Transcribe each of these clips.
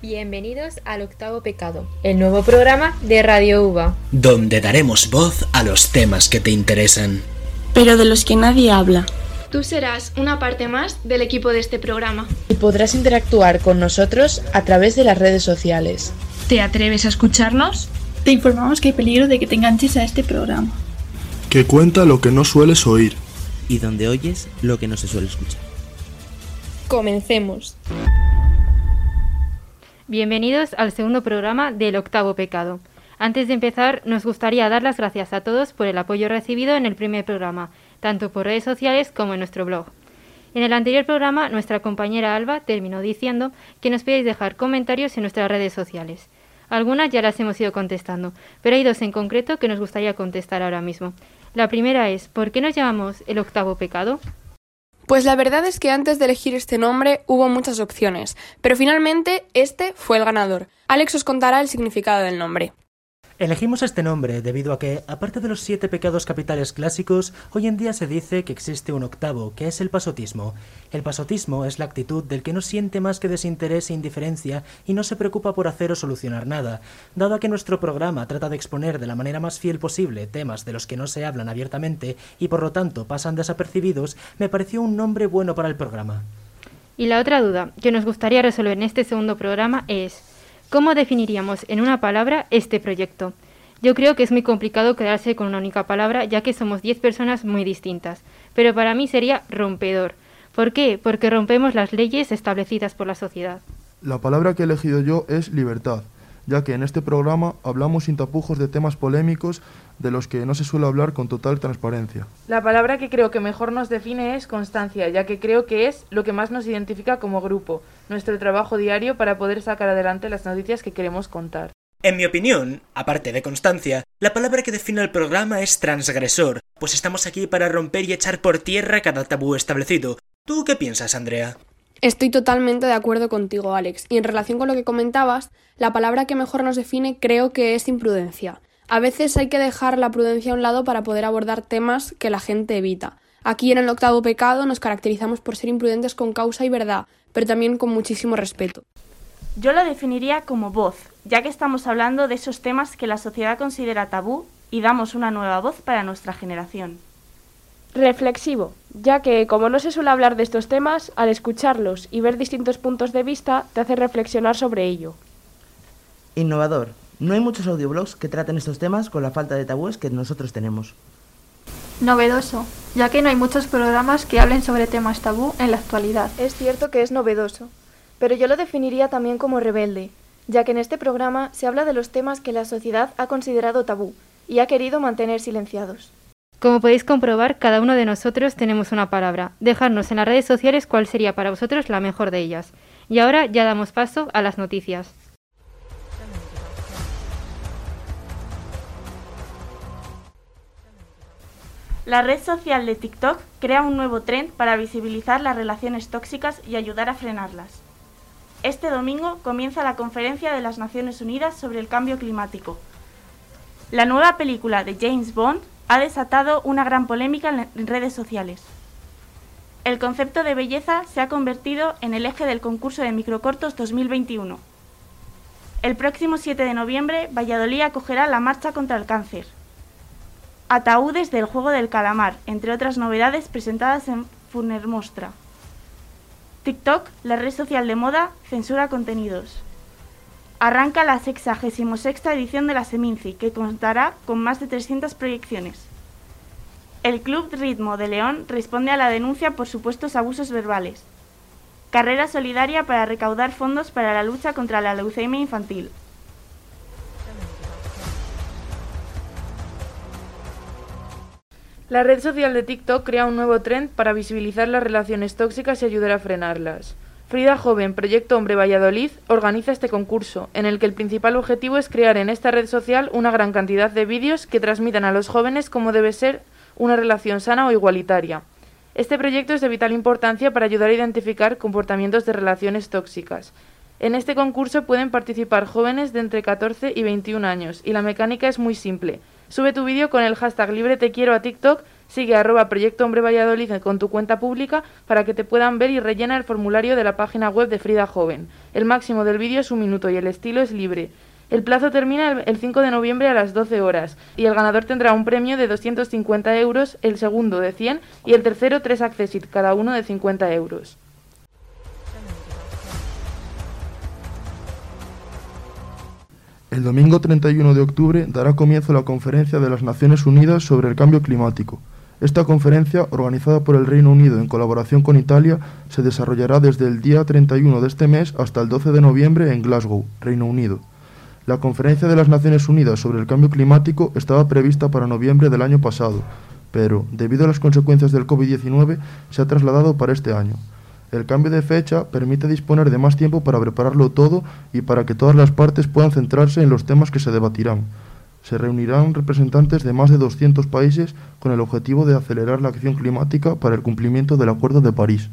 Bienvenidos al Octavo Pecado, el nuevo programa de Radio UVA, donde daremos voz a los temas que te interesan, pero de los que nadie habla. Tú serás una parte más del equipo de este programa. Y podrás interactuar con nosotros a través de las redes sociales. ¿Te atreves a escucharnos? Te informamos que hay peligro de que te enganches a este programa. Que cuenta lo que no sueles oír. Y donde oyes lo que no se suele escuchar. Comencemos. Bienvenidos al segundo programa del Octavo Pecado. Antes de empezar, nos gustaría dar las gracias a todos por el apoyo recibido en el primer programa, tanto por redes sociales como en nuestro blog. En el anterior programa, nuestra compañera Alba terminó diciendo que nos podéis dejar comentarios en nuestras redes sociales. Algunas ya las hemos ido contestando, pero hay dos en concreto que nos gustaría contestar ahora mismo. La primera es, ¿por qué nos llamamos el octavo pecado? Pues la verdad es que antes de elegir este nombre hubo muchas opciones, pero finalmente este fue el ganador. Alex os contará el significado del nombre. Elegimos este nombre debido a que, aparte de los siete pecados capitales clásicos, hoy en día se dice que existe un octavo, que es el pasotismo. El pasotismo es la actitud del que no siente más que desinterés e indiferencia y no se preocupa por hacer o solucionar nada. Dado que nuestro programa trata de exponer de la manera más fiel posible temas de los que no se hablan abiertamente y por lo tanto pasan desapercibidos, me pareció un nombre bueno para el programa. Y la otra duda que nos gustaría resolver en este segundo programa es ¿Cómo definiríamos en una palabra este proyecto? Yo creo que es muy complicado quedarse con una única palabra, ya que somos 10 personas muy distintas, pero para mí sería rompedor. ¿Por qué? Porque rompemos las leyes establecidas por la sociedad. La palabra que he elegido yo es libertad, ya que en este programa hablamos sin tapujos de temas polémicos de los que no se suele hablar con total transparencia. La palabra que creo que mejor nos define es constancia, ya que creo que es lo que más nos identifica como grupo, nuestro trabajo diario para poder sacar adelante las noticias que queremos contar. En mi opinión, aparte de constancia, la palabra que define el programa es transgresor, pues estamos aquí para romper y echar por tierra cada tabú establecido. ¿Tú qué piensas, Andrea? Estoy totalmente de acuerdo contigo, Alex, y en relación con lo que comentabas, la palabra que mejor nos define creo que es imprudencia. A veces hay que dejar la prudencia a un lado para poder abordar temas que la gente evita. Aquí en el octavo pecado nos caracterizamos por ser imprudentes con causa y verdad, pero también con muchísimo respeto. Yo lo definiría como voz, ya que estamos hablando de esos temas que la sociedad considera tabú y damos una nueva voz para nuestra generación. Reflexivo, ya que como no se suele hablar de estos temas, al escucharlos y ver distintos puntos de vista te hace reflexionar sobre ello. Innovador, no hay muchos audioblogs que traten estos temas con la falta de tabúes que nosotros tenemos. Novedoso, ya que no hay muchos programas que hablen sobre temas tabú en la actualidad. Es cierto que es novedoso, pero yo lo definiría también como rebelde, ya que en este programa se habla de los temas que la sociedad ha considerado tabú y ha querido mantener silenciados. Como podéis comprobar, cada uno de nosotros tenemos una palabra. Dejarnos en las redes sociales cuál sería para vosotros la mejor de ellas. Y ahora ya damos paso a las noticias. La red social de TikTok crea un nuevo trend para visibilizar las relaciones tóxicas y ayudar a frenarlas. Este domingo comienza la conferencia de las Naciones Unidas sobre el cambio climático. La nueva película de James Bond ha desatado una gran polémica en redes sociales. El concepto de belleza se ha convertido en el eje del concurso de microcortos 2021. El próximo 7 de noviembre, Valladolid acogerá la Marcha contra el Cáncer. Ataúdes del juego del calamar, entre otras novedades presentadas en Furner Mostra. TikTok, la red social de moda, censura contenidos. Arranca la 66 edición de la Seminci, que contará con más de 300 proyecciones. El Club Ritmo de León responde a la denuncia por supuestos abusos verbales. Carrera solidaria para recaudar fondos para la lucha contra la leucemia infantil. La red social de TikTok crea un nuevo trend para visibilizar las relaciones tóxicas y ayudar a frenarlas. Frida Joven, Proyecto Hombre Valladolid, organiza este concurso, en el que el principal objetivo es crear en esta red social una gran cantidad de vídeos que transmitan a los jóvenes cómo debe ser una relación sana o igualitaria. Este proyecto es de vital importancia para ayudar a identificar comportamientos de relaciones tóxicas. En este concurso pueden participar jóvenes de entre 14 y 21 años y la mecánica es muy simple. Sube tu vídeo con el hashtag libre te quiero a TikTok Sigue arroba Proyecto Hombre Valladolid con tu cuenta pública para que te puedan ver y rellena el formulario de la página web de Frida Joven. El máximo del vídeo es un minuto y el estilo es libre. El plazo termina el 5 de noviembre a las 12 horas y el ganador tendrá un premio de 250 euros, el segundo de 100 y el tercero tres Accessit, cada uno de 50 euros. El domingo 31 de octubre dará comienzo la Conferencia de las Naciones Unidas sobre el Cambio Climático. Esta conferencia, organizada por el Reino Unido en colaboración con Italia, se desarrollará desde el día 31 de este mes hasta el 12 de noviembre en Glasgow, Reino Unido. La Conferencia de las Naciones Unidas sobre el Cambio Climático estaba prevista para noviembre del año pasado, pero, debido a las consecuencias del COVID-19, se ha trasladado para este año. El cambio de fecha permite disponer de más tiempo para prepararlo todo y para que todas las partes puedan centrarse en los temas que se debatirán. Se reunirán representantes de más de 200 países con el objetivo de acelerar la acción climática para el cumplimiento del Acuerdo de París.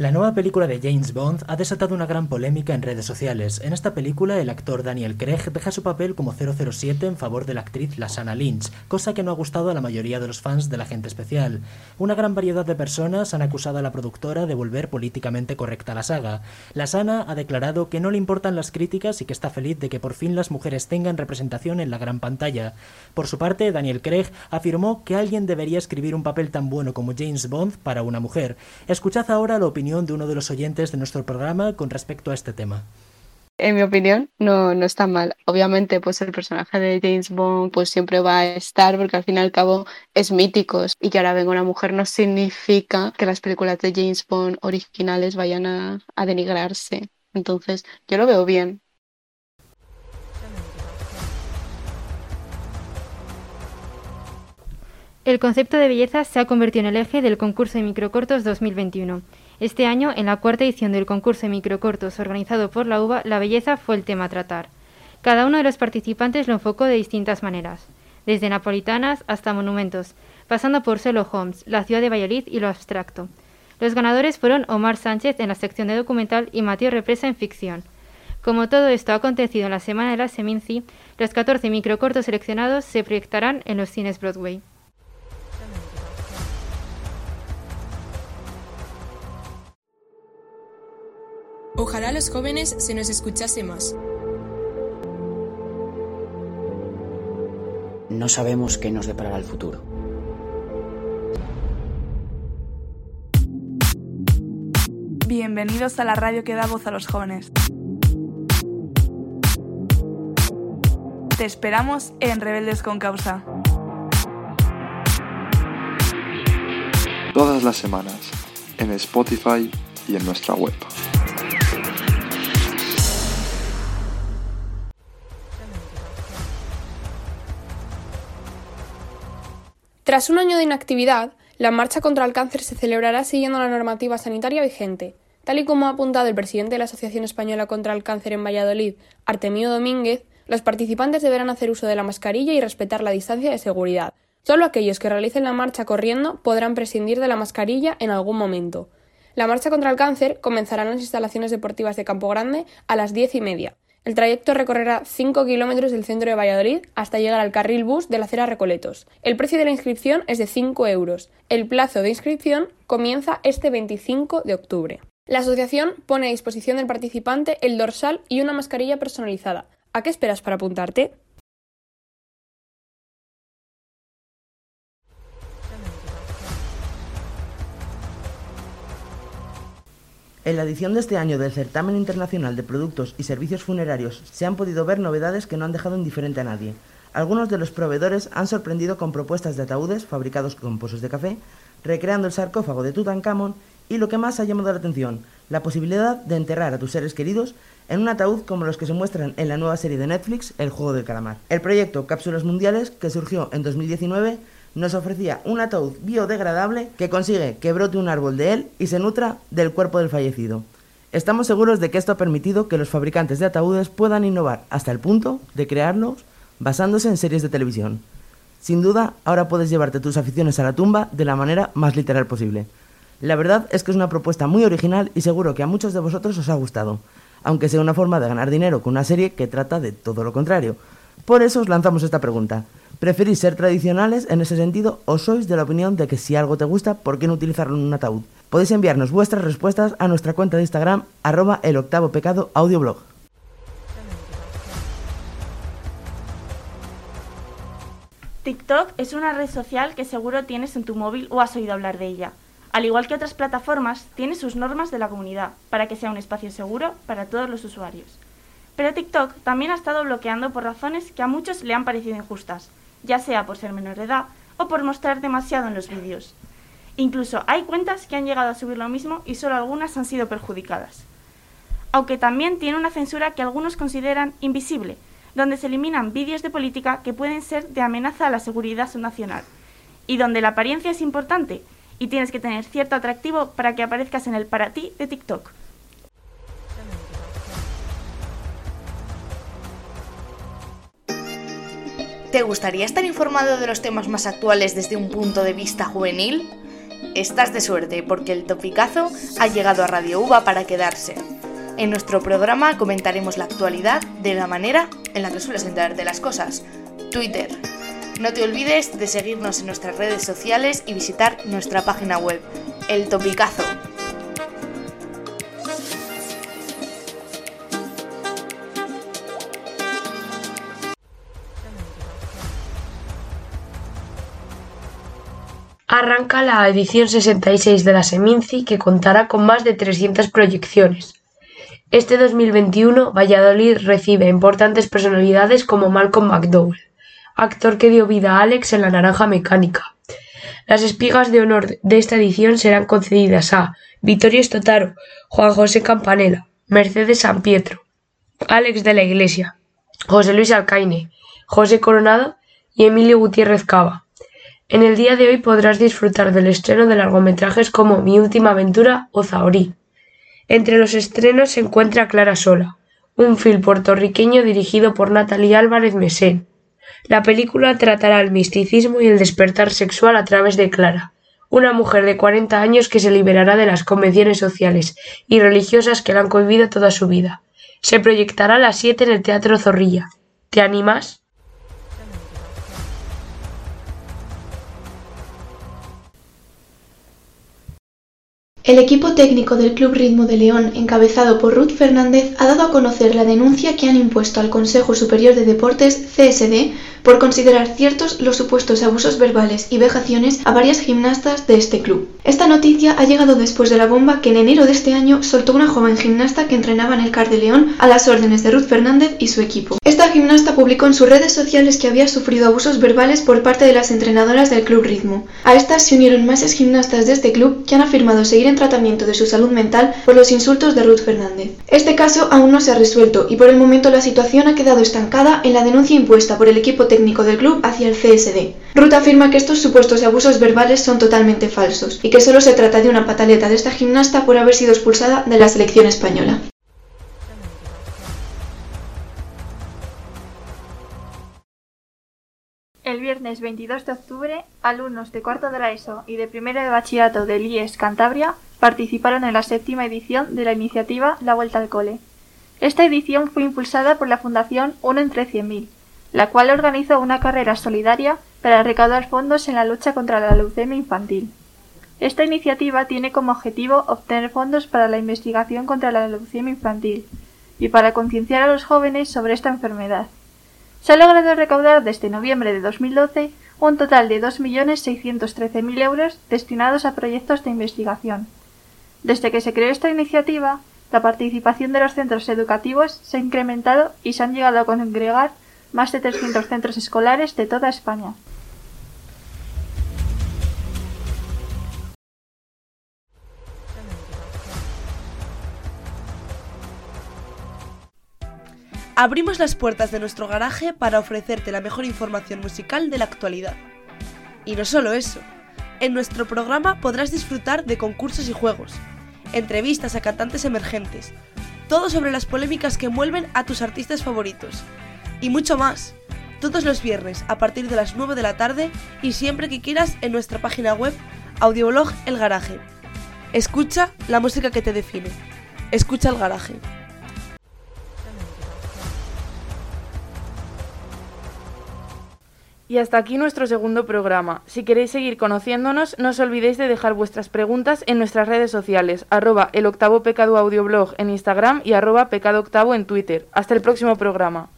La nueva película de James Bond ha desatado una gran polémica en redes sociales. En esta película, el actor Daniel Craig deja su papel como 007 en favor de la actriz Lasana Lynch, cosa que no ha gustado a la mayoría de los fans de la gente especial. Una gran variedad de personas han acusado a la productora de volver políticamente correcta la saga. Lasana ha declarado que no le importan las críticas y que está feliz de que por fin las mujeres tengan representación en la gran pantalla. Por su parte, Daniel Craig afirmó que alguien debería escribir un papel tan bueno como James Bond para una mujer. Escuchad ahora la opinión de uno de los oyentes de nuestro programa con respecto a este tema. En mi opinión, no, no está mal. Obviamente, pues el personaje de James Bond pues siempre va a estar porque al fin y al cabo es mítico. Y que ahora venga una mujer no significa que las películas de James Bond originales vayan a, a denigrarse. Entonces, yo lo veo bien. El concepto de belleza se ha convertido en el eje del concurso de microcortos 2021. Este año, en la cuarta edición del concurso de microcortos organizado por la UBA, la belleza fue el tema a tratar. Cada uno de los participantes lo enfocó de distintas maneras, desde napolitanas hasta monumentos, pasando por Solo Holmes, la ciudad de Valladolid y lo abstracto. Los ganadores fueron Omar Sánchez en la sección de documental y Mateo Represa en ficción. Como todo esto ha acontecido en la semana de la Seminci, los 14 microcortos seleccionados se proyectarán en los cines Broadway. Ojalá los jóvenes se nos escuchase más. No sabemos qué nos deparará el futuro. Bienvenidos a la radio que da voz a los jóvenes. Te esperamos en Rebeldes con Causa. Todas las semanas, en Spotify y en nuestra web. Tras un año de inactividad, la marcha contra el cáncer se celebrará siguiendo la normativa sanitaria vigente. Tal y como ha apuntado el presidente de la Asociación Española contra el Cáncer en Valladolid, Artemio Domínguez, los participantes deberán hacer uso de la mascarilla y respetar la distancia de seguridad. Solo aquellos que realicen la marcha corriendo podrán prescindir de la mascarilla en algún momento. La marcha contra el cáncer comenzará en las instalaciones deportivas de Campo Grande a las diez y media. El trayecto recorrerá 5 kilómetros del centro de Valladolid hasta llegar al carril bus de la acera Recoletos. El precio de la inscripción es de 5 euros. El plazo de inscripción comienza este 25 de octubre. La asociación pone a disposición del participante el dorsal y una mascarilla personalizada. ¿A qué esperas para apuntarte? En la edición de este año del Certamen Internacional de Productos y Servicios Funerarios se han podido ver novedades que no han dejado indiferente a nadie. Algunos de los proveedores han sorprendido con propuestas de ataúdes fabricados con pozos de café, recreando el sarcófago de Tutankamón y lo que más ha llamado la atención, la posibilidad de enterrar a tus seres queridos en un ataúd como los que se muestran en la nueva serie de Netflix, El Juego del Calamar. El proyecto Cápsulas Mundiales, que surgió en 2019, nos ofrecía un ataúd biodegradable que consigue que brote un árbol de él y se nutra del cuerpo del fallecido. Estamos seguros de que esto ha permitido que los fabricantes de ataúdes puedan innovar hasta el punto de crearlos basándose en series de televisión. Sin duda, ahora puedes llevarte tus aficiones a la tumba de la manera más literal posible. La verdad es que es una propuesta muy original y seguro que a muchos de vosotros os ha gustado. aunque sea una forma de ganar dinero con una serie que trata de todo lo contrario. Por eso os lanzamos esta pregunta. ¿Preferís ser tradicionales en ese sentido o sois de la opinión de que si algo te gusta, ¿por qué no utilizarlo en un ataúd? Podéis enviarnos vuestras respuestas a nuestra cuenta de Instagram, arroba el octavo pecado audioblog. TikTok es una red social que seguro tienes en tu móvil o has oído hablar de ella. Al igual que otras plataformas, tiene sus normas de la comunidad para que sea un espacio seguro para todos los usuarios. Pero TikTok también ha estado bloqueando por razones que a muchos le han parecido injustas, ya sea por ser menor de edad o por mostrar demasiado en los vídeos. Incluso hay cuentas que han llegado a subir lo mismo y solo algunas han sido perjudicadas. Aunque también tiene una censura que algunos consideran invisible, donde se eliminan vídeos de política que pueden ser de amenaza a la seguridad nacional, y donde la apariencia es importante y tienes que tener cierto atractivo para que aparezcas en el para ti de TikTok. ¿Te gustaría estar informado de los temas más actuales desde un punto de vista juvenil? Estás de suerte porque el topicazo ha llegado a Radio Uva para quedarse. En nuestro programa comentaremos la actualidad de la manera en la que sueles enterar de las cosas. Twitter. No te olvides de seguirnos en nuestras redes sociales y visitar nuestra página web, El Topicazo. Arranca la edición 66 de la Seminci que contará con más de 300 proyecciones. Este 2021 Valladolid recibe importantes personalidades como Malcolm McDowell, actor que dio vida a Alex en La Naranja Mecánica. Las espigas de honor de esta edición serán concedidas a Vittorio Stotaro, Juan José Campanella, Mercedes San Pietro, Alex de la Iglesia, José Luis Alcaine, José Coronado y Emilio Gutiérrez Cava. En el día de hoy podrás disfrutar del estreno de largometrajes como Mi última aventura o Zahorí. Entre los estrenos se encuentra Clara Sola, un film puertorriqueño dirigido por Natalie Álvarez Mesén. La película tratará el misticismo y el despertar sexual a través de Clara, una mujer de 40 años que se liberará de las convenciones sociales y religiosas que la han cohibido toda su vida. Se proyectará a las 7 en el Teatro Zorrilla. ¿Te animas? El equipo técnico del Club Ritmo de León, encabezado por Ruth Fernández, ha dado a conocer la denuncia que han impuesto al Consejo Superior de Deportes, CSD, por considerar ciertos los supuestos abusos verbales y vejaciones a varias gimnastas de este club. Esta noticia ha llegado después de la bomba que en enero de este año soltó una joven gimnasta que entrenaba en el CAR de León a las órdenes de Ruth Fernández y su equipo. Esta gimnasta publicó en sus redes sociales que había sufrido abusos verbales por parte de las entrenadoras del Club Ritmo. A estas se unieron más gimnastas de este club que han afirmado seguir en tratamiento de su salud mental por los insultos de Ruth Fernández. Este caso aún no se ha resuelto y por el momento la situación ha quedado estancada en la denuncia impuesta por el equipo técnico del club hacia el CSD. Ruth afirma que estos supuestos abusos verbales son totalmente falsos y que solo se trata de una pataleta de esta gimnasta por haber sido expulsada de la selección española. El viernes 22 de octubre, alumnos de cuarto de la ESO y de primero de bachillerato del IES Cantabria participaron en la séptima edición de la iniciativa La Vuelta al Cole. Esta edición fue impulsada por la Fundación Uno entre 100.000, la cual organizó una carrera solidaria para recaudar fondos en la lucha contra la leucemia infantil. Esta iniciativa tiene como objetivo obtener fondos para la investigación contra la leucemia infantil y para concienciar a los jóvenes sobre esta enfermedad. Se ha logrado recaudar desde noviembre de 2012 un total de 2.613.000 euros destinados a proyectos de investigación. Desde que se creó esta iniciativa, la participación de los centros educativos se ha incrementado y se han llegado a congregar más de 300 centros escolares de toda España. Abrimos las puertas de nuestro garaje para ofrecerte la mejor información musical de la actualidad. Y no solo eso, en nuestro programa podrás disfrutar de concursos y juegos, entrevistas a cantantes emergentes, todo sobre las polémicas que envuelven a tus artistas favoritos, y mucho más. Todos los viernes a partir de las 9 de la tarde y siempre que quieras en nuestra página web Audioblog El Garaje. Escucha la música que te define. Escucha el garaje. Y hasta aquí nuestro segundo programa. Si queréis seguir conociéndonos, no os olvidéis de dejar vuestras preguntas en nuestras redes sociales, arroba el octavo pecado en Instagram y arroba pecado octavo en Twitter. Hasta el próximo programa.